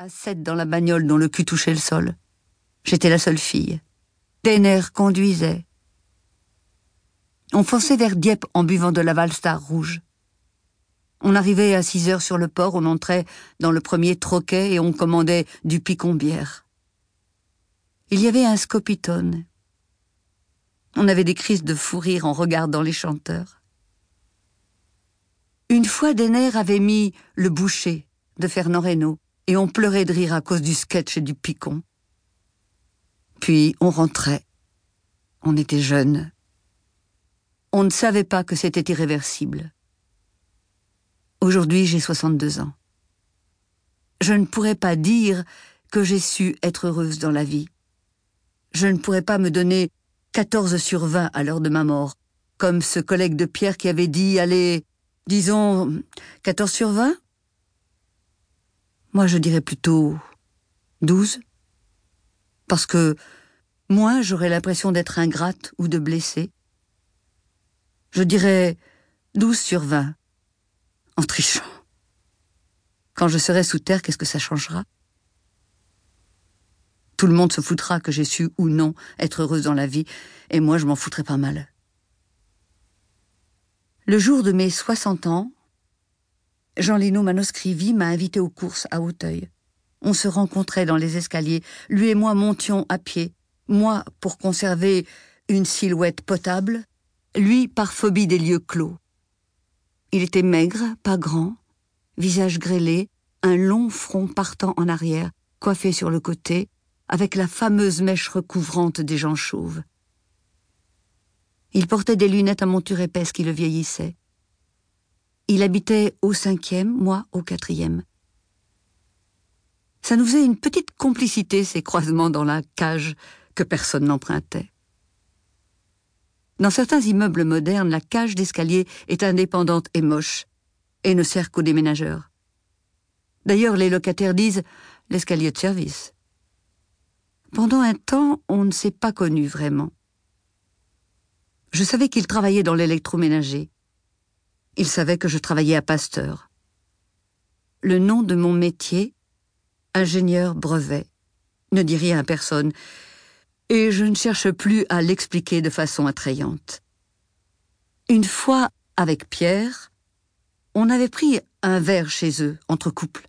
à sept dans la bagnole dont le cul touchait le sol. J'étais la seule fille. Denner conduisait. On fonçait vers Dieppe en buvant de la Valstar rouge. On arrivait à six heures sur le port, on entrait dans le premier troquet et on commandait du picon-bière. Il y avait un scopitone. On avait des crises de fou rire en regardant les chanteurs. Une fois, Denner avait mis Le Boucher de Fernand Reynaud et on pleurait de rire à cause du sketch et du picon. Puis on rentrait. On était jeunes. On ne savait pas que c'était irréversible. Aujourd'hui, j'ai 62 ans. Je ne pourrais pas dire que j'ai su être heureuse dans la vie. Je ne pourrais pas me donner 14 sur 20 à l'heure de ma mort, comme ce collègue de Pierre qui avait dit, allez, disons 14 sur 20 moi, je dirais plutôt douze. Parce que moi, j'aurais l'impression d'être ingrate ou de blessée. Je dirais douze sur vingt, en trichant. Quand je serai sous terre, qu'est-ce que ça changera? Tout le monde se foutra que j'ai su ou non être heureuse dans la vie, et moi je m'en foutrais pas mal. Le jour de mes soixante ans, Jean Lino Manoscrivi m'a invité aux courses à Hauteuil. On se rencontrait dans les escaliers, lui et moi montions à pied, moi pour conserver une silhouette potable, lui par phobie des lieux clos. Il était maigre, pas grand, visage grêlé, un long front partant en arrière, coiffé sur le côté, avec la fameuse mèche recouvrante des gens chauves. Il portait des lunettes à monture épaisse qui le vieillissaient. Il habitait au cinquième, moi au quatrième. Ça nous faisait une petite complicité, ces croisements dans la cage que personne n'empruntait. Dans certains immeubles modernes, la cage d'escalier est indépendante et moche, et ne sert qu'aux déménageurs. D'ailleurs, les locataires disent l'escalier de service. Pendant un temps, on ne s'est pas connu vraiment. Je savais qu'il travaillait dans l'électroménager. Il savait que je travaillais à Pasteur. Le nom de mon métier, ingénieur brevet, ne dit rien à personne, et je ne cherche plus à l'expliquer de façon attrayante. Une fois, avec Pierre, on avait pris un verre chez eux, entre couples.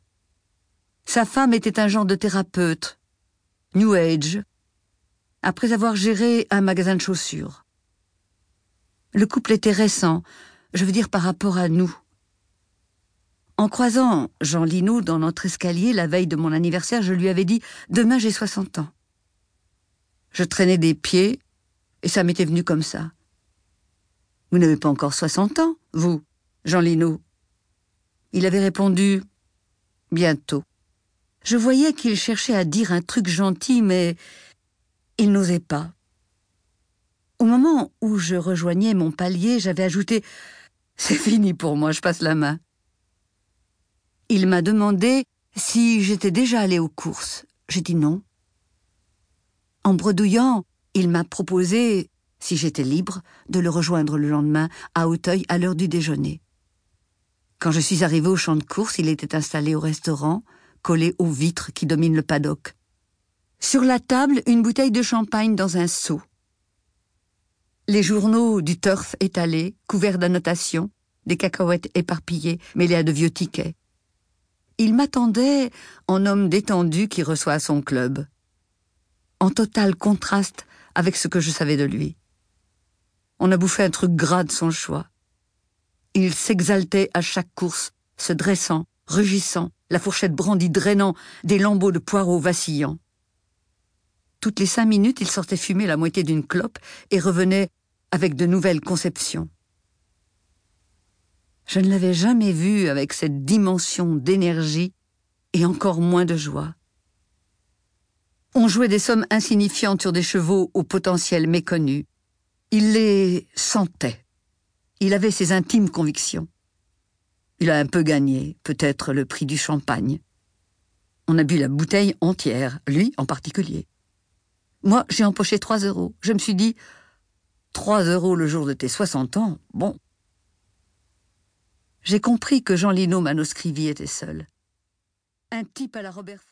Sa femme était un genre de thérapeute, New Age, après avoir géré un magasin de chaussures. Le couple était récent, je veux dire par rapport à nous. En croisant Jean Lino dans notre escalier la veille de mon anniversaire, je lui avais dit Demain j'ai 60 ans. Je traînais des pieds, et ça m'était venu comme ça. Vous n'avez pas encore 60 ans, vous, Jean Lino Il avait répondu Bientôt. Je voyais qu'il cherchait à dire un truc gentil, mais il n'osait pas. Au moment où je rejoignais mon palier, j'avais ajouté c'est fini pour moi, je passe la main. Il m'a demandé si j'étais déjà allée aux courses. J'ai dit non. En bredouillant, il m'a proposé, si j'étais libre, de le rejoindre le lendemain à Auteuil à l'heure du déjeuner. Quand je suis arrivée au champ de course, il était installé au restaurant, collé aux vitres qui dominent le paddock. Sur la table, une bouteille de champagne dans un seau les journaux du turf étalés, couverts d'annotations, des cacahuètes éparpillées, mêlées à de vieux tickets. Il m'attendait en homme détendu qui reçoit son club, en total contraste avec ce que je savais de lui. On a bouffé un truc gras de son choix. Il s'exaltait à chaque course, se dressant, rugissant, la fourchette brandie drainant des lambeaux de poireaux vacillants. Toutes les cinq minutes, il sortait fumer la moitié d'une clope et revenait avec de nouvelles conceptions. Je ne l'avais jamais vu avec cette dimension d'énergie et encore moins de joie. On jouait des sommes insignifiantes sur des chevaux au potentiel méconnu. Il les sentait. Il avait ses intimes convictions. Il a un peu gagné, peut-être le prix du champagne. On a bu la bouteille entière, lui en particulier. Moi, j'ai empoché trois euros. Je me suis dit, trois euros le jour de tes soixante ans, bon. J'ai compris que Jean Lino Manoscrivi était seul. Un type à la Robert